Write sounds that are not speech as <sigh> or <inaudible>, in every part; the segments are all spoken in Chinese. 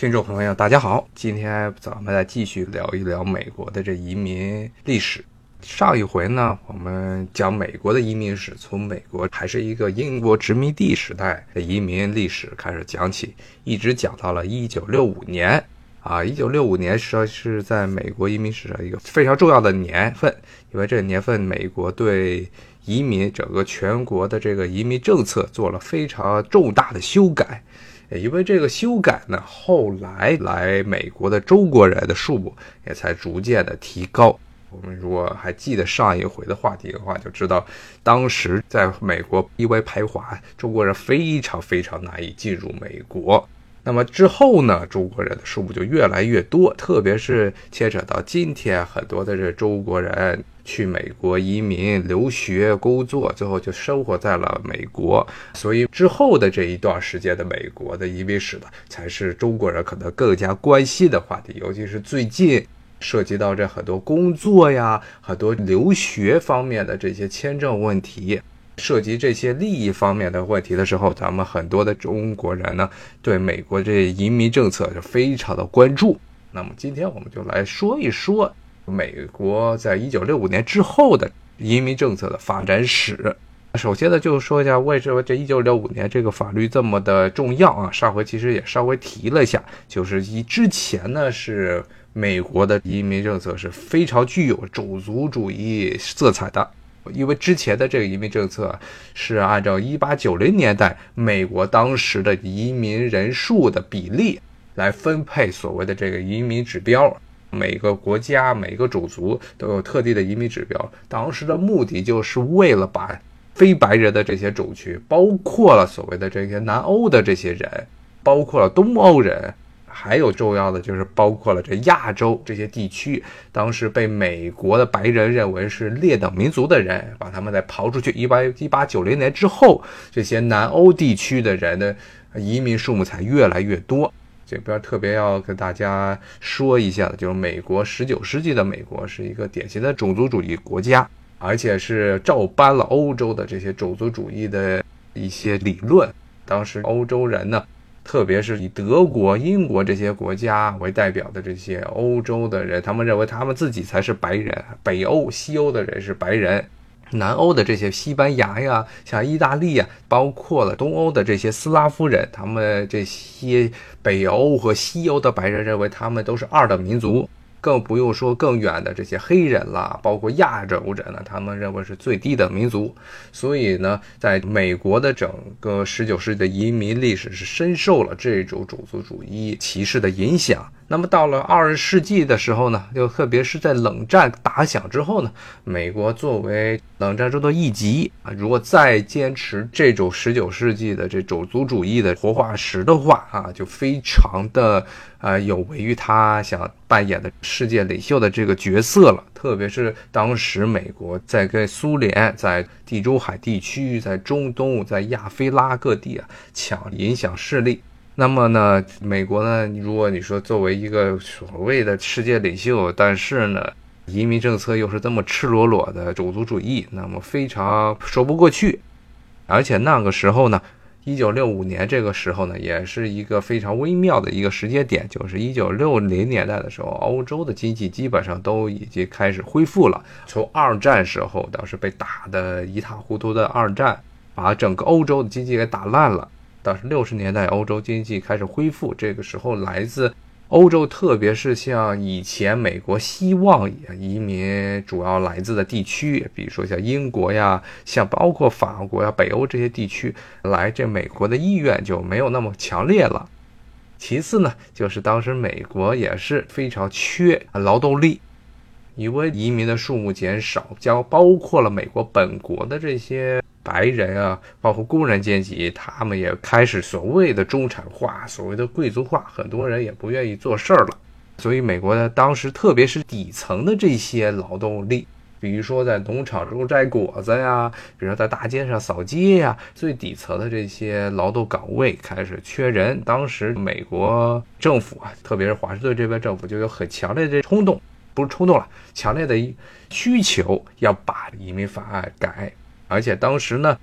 听众朋友，大家好，今天咱们来继续聊一聊美国的这移民历史。上一回呢，我们讲美国的移民史，从美国还是一个英国殖民地时代的移民历史开始讲起，一直讲到了一九六五年。啊，一九六五年实际上是在美国移民史上一个非常重要的年份，因为这个年份美国对移民整个全国的这个移民政策做了非常重大的修改。因为这个修改呢，后来来美国的中国人的数目也才逐渐的提高。我们如果还记得上一回的话题的话，就知道当时在美国因为排华，中国人非常非常难以进入美国。那么之后呢，中国人的数目就越来越多，特别是牵扯到今天很多的这中国人。去美国移民、留学、工作，最后就生活在了美国。所以之后的这一段时间的美国的移民史呢，才是中国人可能更加关心的话题。尤其是最近涉及到这很多工作呀、很多留学方面的这些签证问题，涉及这些利益方面的问题的时候，咱们很多的中国人呢，对美国这移民政策是非常的关注。那么今天我们就来说一说。美国在一九六五年之后的移民政策的发展史，首先呢，就说一下为什么这一九六五年这个法律这么的重要啊？上回其实也稍微提了一下，就是以之前呢是美国的移民政策是非常具有种族主义色彩的，因为之前的这个移民政策是按照一八九零年代美国当时的移民人数的比例来分配所谓的这个移民指标。每个国家、每个种族都有特定的移民指标。当时的目的就是为了把非白人的这些种群，包括了所谓的这些南欧的这些人，包括了东欧人，还有重要的就是包括了这亚洲这些地区，当时被美国的白人认为是劣等民族的人，把他们再刨出去。一八一八九零年之后，这些南欧地区的人的移民数目才越来越多。这边特别要跟大家说一下的，就是美国十九世纪的美国是一个典型的种族主义国家，而且是照搬了欧洲的这些种族主义的一些理论。当时欧洲人呢，特别是以德国、英国这些国家为代表的这些欧洲的人，他们认为他们自己才是白人，北欧、西欧的人是白人。南欧的这些西班牙呀，像意大利呀，包括了东欧的这些斯拉夫人，他们这些北欧和西欧的白人认为他们都是二等民族。更不用说更远的这些黑人啦，包括亚洲人呢，他们认为是最低等民族。所以呢，在美国的整个十九世纪的移民历史是深受了这种种族主义歧视的影响。那么到了二十世纪的时候呢，就特别是在冷战打响之后呢，美国作为冷战中的一极啊，如果再坚持这种十九世纪的这种族主义的活化石的话啊，就非常的。啊，有违于他想扮演的世界领袖的这个角色了。特别是当时美国在跟苏联在地中海地区、在中东、在亚非拉各地啊抢影响势力。那么呢，美国呢，如果你说作为一个所谓的世界领袖，但是呢，移民政策又是这么赤裸裸的种族主义，那么非常说不过去。而且那个时候呢。一九六五年这个时候呢，也是一个非常微妙的一个时间点，就是一九六零年代的时候，欧洲的经济基本上都已经开始恢复了。从二战时候当时被打得一塌糊涂的二战，把整个欧洲的经济给打烂了。但是六十年代欧洲经济开始恢复，这个时候来自。欧洲，特别是像以前美国希望移民主要来自的地区，比如说像英国呀，像包括法国呀、北欧这些地区，来这美国的意愿就没有那么强烈了。其次呢，就是当时美国也是非常缺劳动力，因为移民的数目减少，将包括了美国本国的这些。白人啊，包括工人阶级，他们也开始所谓的中产化，所谓的贵族化，很多人也不愿意做事儿了。所以，美国呢，当时特别是底层的这些劳动力，比如说在农场中摘果子呀，比如说在大街上扫街呀，最底层的这些劳动岗位开始缺人。当时美国政府啊，特别是华盛顿这边政府，就有很强烈的冲动，不是冲动了，强烈的需求要把移民法案改。而且当时呢，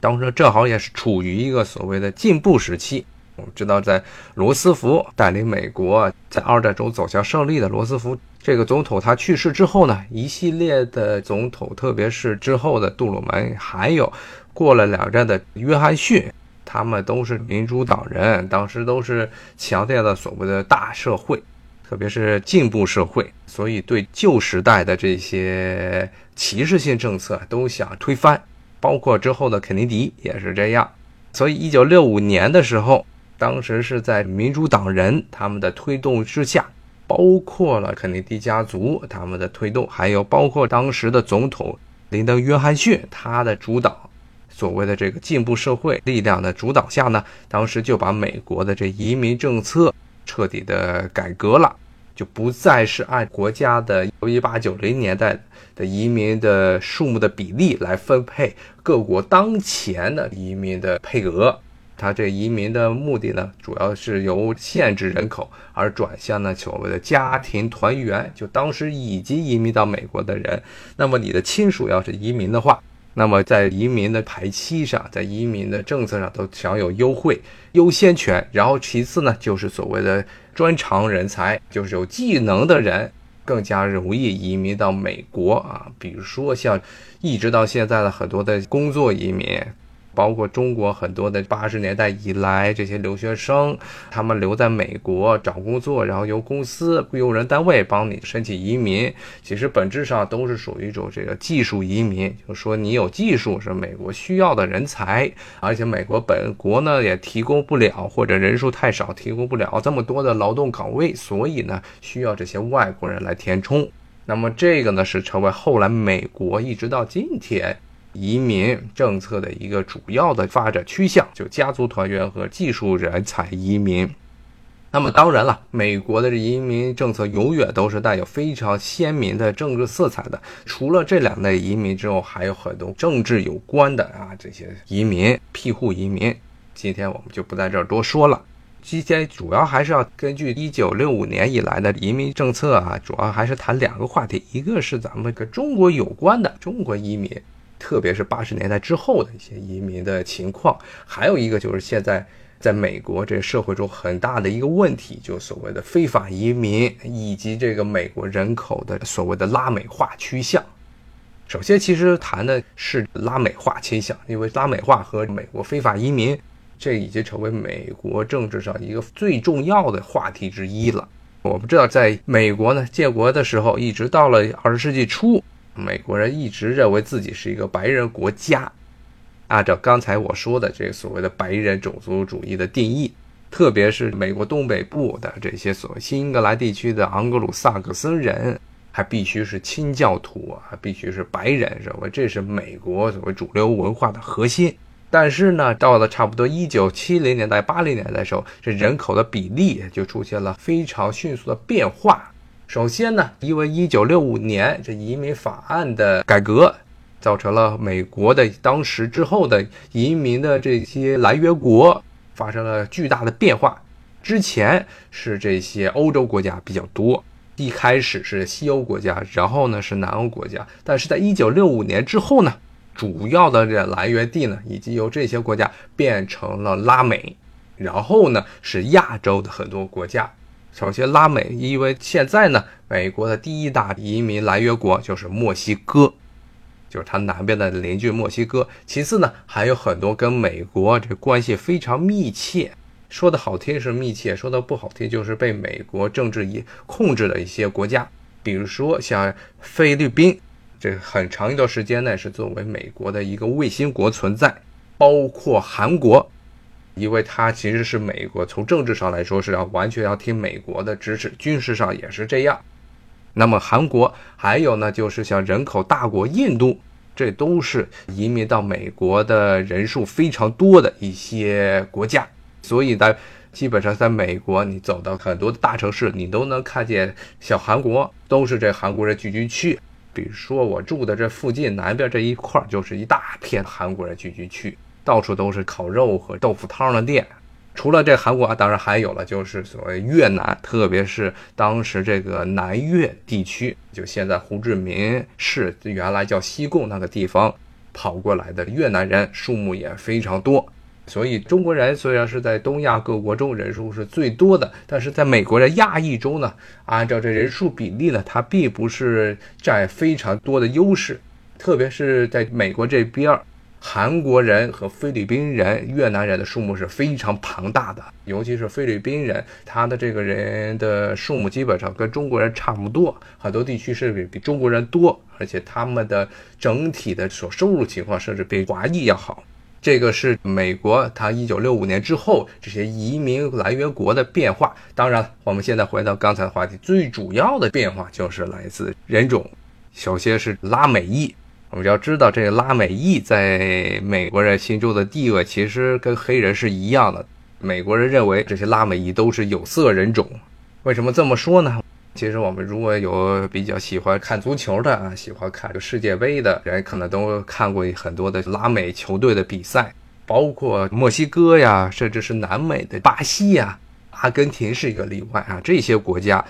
当时正好也是处于一个所谓的进步时期，我们知道，在罗斯福带领美国在二战中走向胜利的罗斯福这个总统，他去世之后呢，一系列的总统，特别是之后的杜鲁门，还有过了两战的约翰逊，他们都是民主党人，当时都是强调的所谓的大社会，特别是进步社会，所以对旧时代的这些歧视性政策都想推翻，包括之后的肯尼迪也是这样。所以，一九六五年的时候。当时是在民主党人他们的推动之下，包括了肯尼迪家族他们的推动，还有包括当时的总统林登·约翰逊他的主导，所谓的这个进步社会力量的主导下呢，当时就把美国的这移民政策彻底的改革了，就不再是按国家的一八九零年代的移民的数目的比例来分配各国当前的移民的配额。他这移民的目的呢，主要是由限制人口而转向呢所谓的家庭团圆。就当时已经移民到美国的人，那么你的亲属要是移民的话，那么在移民的排期上，在移民的政策上都享有优惠优先权。然后其次呢，就是所谓的专长人才，就是有技能的人更加容易移民到美国啊。比如说像一直到现在的很多的工作移民。包括中国很多的八十年代以来这些留学生，他们留在美国找工作，然后由公司雇佣人单位帮你申请移民，其实本质上都是属于一种这个技术移民，就是说你有技术是美国需要的人才，而且美国本国呢也提供不了或者人数太少提供不了这么多的劳动岗位，所以呢需要这些外国人来填充。那么这个呢是成为后来美国一直到今天。移民政策的一个主要的发展趋向，就家族团圆和技术人才移民。那么当然了，美国的移民政策永远都是带有非常鲜明的政治色彩的。除了这两类移民之后，还有很多政治有关的啊，这些移民、庇护移民。今天我们就不在这儿多说了。今天主要还是要根据一九六五年以来的移民政策啊，主要还是谈两个话题，一个是咱们跟中国有关的中国移民。特别是八十年代之后的一些移民的情况，还有一个就是现在在美国这社会中很大的一个问题，就所谓的非法移民以及这个美国人口的所谓的拉美化趋向。首先，其实谈的是拉美化倾向，因为拉美化和美国非法移民，这已经成为美国政治上一个最重要的话题之一了。我们知道，在美国呢建国的时候，一直到了二十世纪初。美国人一直认为自己是一个白人国家，按照刚才我说的这个所谓的白人种族主义的定义，特别是美国东北部的这些所谓新英格兰地区的昂格鲁萨克森人，还必须是清教徒啊，必须是白人，认为这是美国所谓主流文化的核心。但是呢，到了差不多一九七零年代、八零年代的时候，这人口的比例就出现了非常迅速的变化。首先呢，因为一九六五年这移民法案的改革，造成了美国的当时之后的移民的这些来源国发生了巨大的变化。之前是这些欧洲国家比较多，一开始是西欧国家，然后呢是南欧国家。但是在一九六五年之后呢，主要的这来源地呢，已经由这些国家变成了拉美，然后呢是亚洲的很多国家。首先，拉美，因为现在呢，美国的第一大移民来源国就是墨西哥，就是它南边的邻居墨西哥。其次呢，还有很多跟美国这关系非常密切，说的好听是密切，说的不好听就是被美国政治以控制的一些国家，比如说像菲律宾，这很长一段时间内是作为美国的一个卫星国存在，包括韩国。因为它其实是美国，从政治上来说是要完全要听美国的支持，军事上也是这样。那么韩国还有呢，就是像人口大国印度，这都是移民到美国的人数非常多的一些国家。所以呢，基本上在美国，你走到很多的大城市，你都能看见小韩国，都是这韩国人聚居区。比如说我住的这附近南边这一块，就是一大片韩国人聚居区。到处都是烤肉和豆腐汤的店，除了这韩国啊，当然还有了，就是所谓越南，特别是当时这个南越地区，就现在胡志明市原来叫西贡那个地方跑过来的越南人数目也非常多。所以中国人虽然是在东亚各国中人数是最多的，但是在美国的亚裔中呢，按照这人数比例呢，它并不是占非常多的优势。特别是在美国这边，韩国人和菲律宾人、越南人的数目是非常庞大的，尤其是菲律宾人，他的这个人的数目基本上跟中国人差不多，很多地区是比比中国人多，而且他们的整体的所收入情况甚至比华裔要好。这个是美国，它一九六五年之后这些移民来源国的变化。当然，我们现在回到刚才的话题，最主要的变化就是来自人种。首先是拉美裔，我们要知道，这个拉美裔在美国人心中的地位其实跟黑人是一样的。美国人认为这些拉美裔都是有色人种。为什么这么说呢？其实我们如果有比较喜欢看足球的啊，喜欢看世界杯的人，可能都看过很多的拉美球队的比赛，包括墨西哥呀，甚至是南美的巴西呀，阿根廷是一个例外啊。这些国家，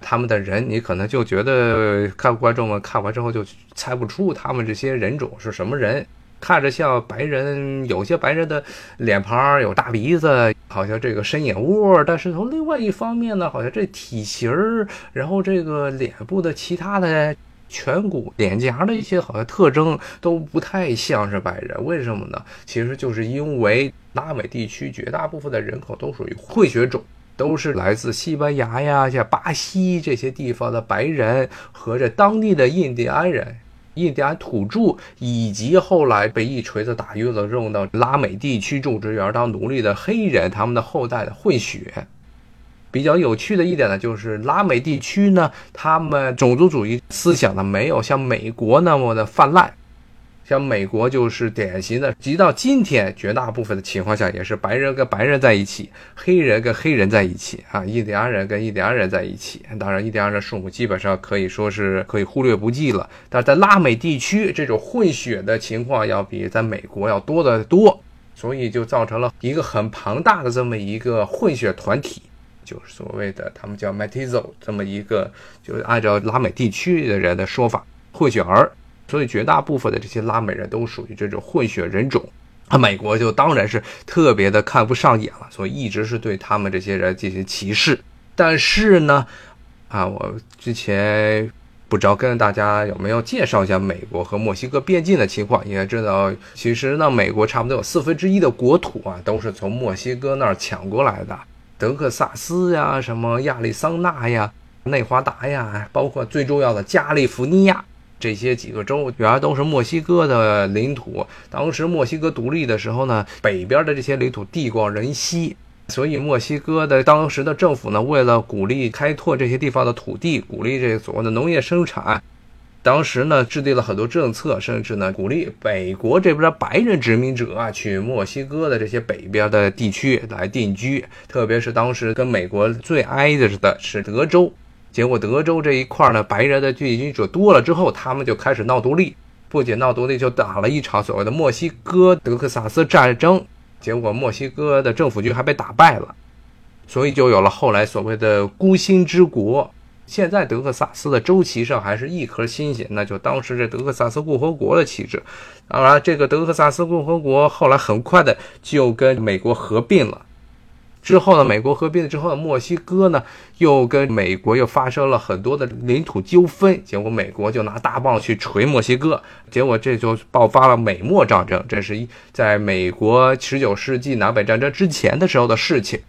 他们的人，你可能就觉得 <laughs> 看观众们看完之后就猜不出他们这些人种是什么人。看着像白人，有些白人的脸庞有大鼻子，好像这个深眼窝，但是从另外一方面呢，好像这体型儿，然后这个脸部的其他的颧骨、脸颊的一些好像特征都不太像是白人，为什么呢？其实就是因为拉美地区绝大部分的人口都属于混血种，都是来自西班牙呀、像巴西这些地方的白人和这当地的印第安人。印第安土著以及后来被一锤子打晕了、扔到拉美地区种植园当奴隶的黑人，他们的后代的混血。比较有趣的一点呢，就是拉美地区呢，他们种族主义思想呢，没有像美国那么的泛滥。像美国就是典型的，直到今天，绝大部分的情况下也是白人跟白人在一起，黑人跟黑人在一起啊，印第安人跟印第安人在一起。当然，印第安人数目基本上可以说是可以忽略不计了。但是在拉美地区，这种混血的情况要比在美国要多得多，所以就造成了一个很庞大的这么一个混血团体，就是所谓的他们叫 Matizo 这么一个，就是按照拉美地区的人的说法，混血儿。所以绝大部分的这些拉美人都属于这种混血人种，啊，美国就当然是特别的看不上眼了，所以一直是对他们这些人进行歧视。但是呢，啊，我之前不知道跟大家有没有介绍一下美国和墨西哥边境的情况，应该知道，其实呢，美国差不多有四分之一的国土啊，都是从墨西哥那儿抢过来的，德克萨斯呀，什么亚利桑那呀，内华达呀，包括最重要的加利福尼亚。这些几个州原来都是墨西哥的领土。当时墨西哥独立的时候呢，北边的这些领土地广人稀，所以墨西哥的当时的政府呢，为了鼓励开拓这些地方的土地，鼓励这个所谓的农业生产，当时呢制定了很多政策，甚至呢鼓励北国这边的白人殖民者啊去墨西哥的这些北边的地区来定居，特别是当时跟美国最挨着的是德州。结果德州这一块呢，白人的聚居者多了之后，他们就开始闹独立，不仅闹独立，就打了一场所谓的墨西哥德克萨斯战争。结果墨西哥的政府军还被打败了，所以就有了后来所谓的孤星之国。现在德克萨斯的州旗上还是一颗星星，那就当时这德克萨斯共和国的旗帜。当然，这个德克萨斯共和国后来很快的就跟美国合并了。之后呢，美国合并了之后，墨西哥呢又跟美国又发生了很多的领土纠纷，结果美国就拿大棒去锤墨西哥，结果这就爆发了美墨战争。这是一在美国十九世纪南北战争之前的时候的事情。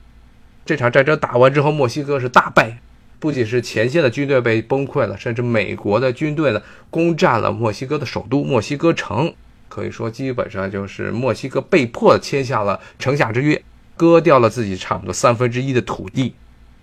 这场战争打完之后，墨西哥是大败，不仅是前线的军队被崩溃了，甚至美国的军队呢攻占了墨西哥的首都墨西哥城，可以说基本上就是墨西哥被迫签下了城下之约。割掉了自己差不多三分之一的土地，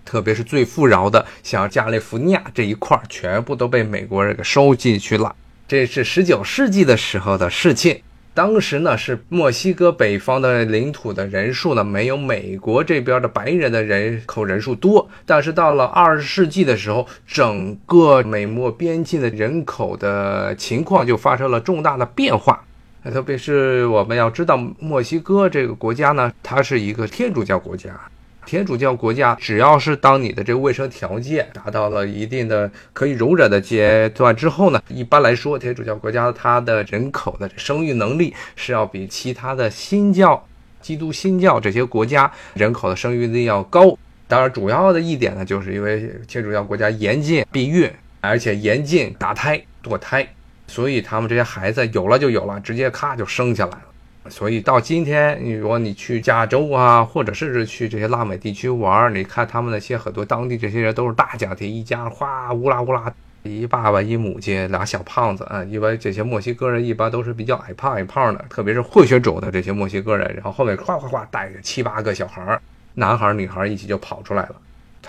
特别是最富饶的，像加利福尼亚这一块，全部都被美国人给收进去了。这是十九世纪的时候的事情。当时呢，是墨西哥北方的领土的人数呢，没有美国这边的白人的人口人数多。但是到了二十世纪的时候，整个美墨边境的人口的情况就发生了重大的变化。特别是我们要知道，墨西哥这个国家呢，它是一个天主教国家。天主教国家，只要是当你的这个卫生条件达到了一定的可以容忍的阶段之后呢，一般来说，天主教国家它的人口的生育能力是要比其他的新教基督新教这些国家人口的生育率要高。当然，主要的一点呢，就是因为天主教国家严禁避孕，而且严禁打胎、堕胎，所以他们这些孩子有了就有了，直接咔就生下来了。所以到今天，你如果你去加州啊，或者甚至去这些拉美地区玩，你看他们那些很多当地这些人都是大家庭，一家哗乌拉乌拉，一爸爸一母亲俩小胖子啊。因为这些墨西哥人一般都是比较矮胖矮胖的，特别是混血种的这些墨西哥人，然后后面哗哗哗带着七八个小孩儿，男孩女孩一起就跑出来了，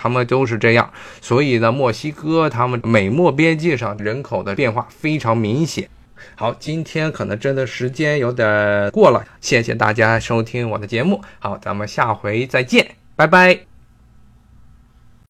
他们都是这样。所以呢，墨西哥他们美墨边界上人口的变化非常明显。好，今天可能真的时间有点过了，谢谢大家收听我的节目。好，咱们下回再见，拜拜。